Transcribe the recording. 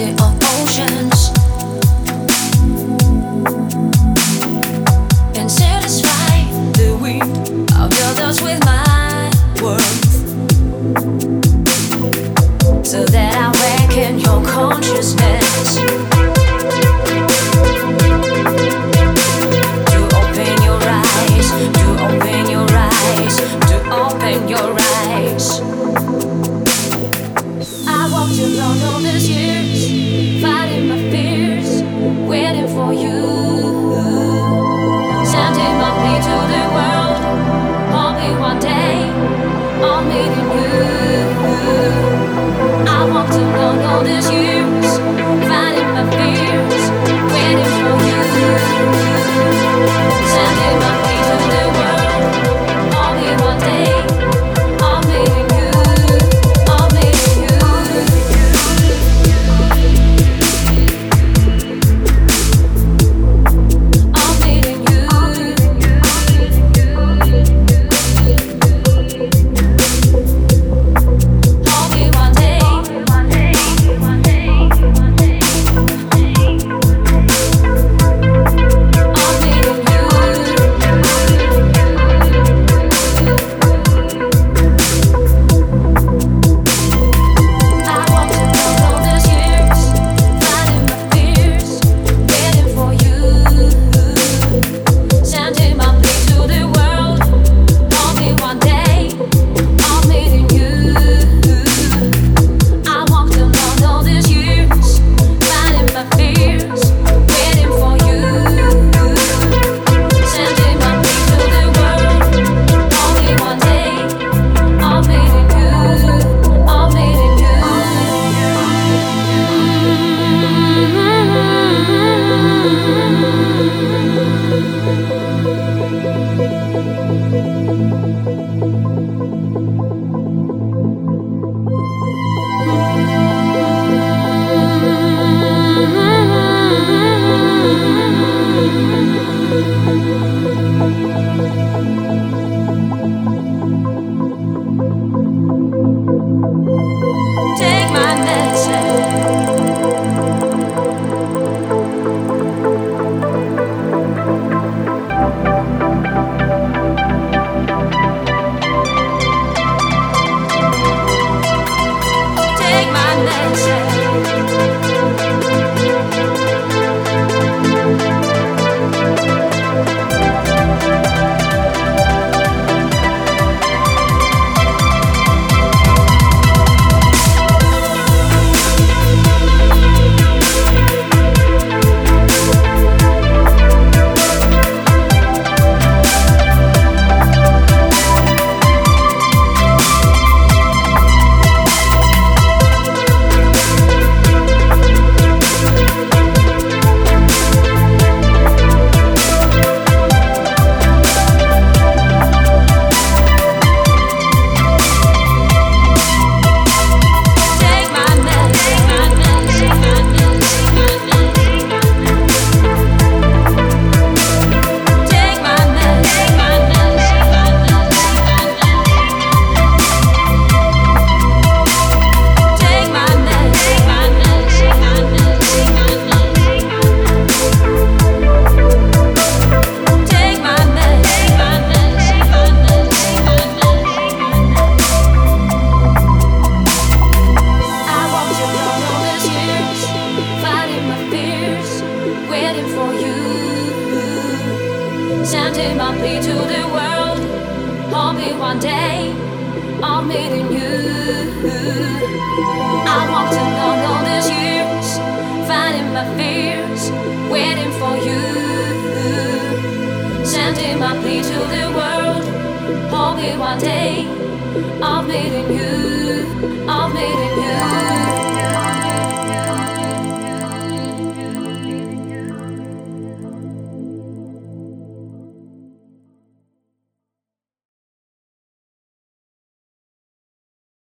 it up. I want to know, know this you lifting my plea to the world. Only one day I'm meeting you. I walked along all these years, fighting my fears, waiting for you. Sending my plea to the world. Only one day I'm meeting you.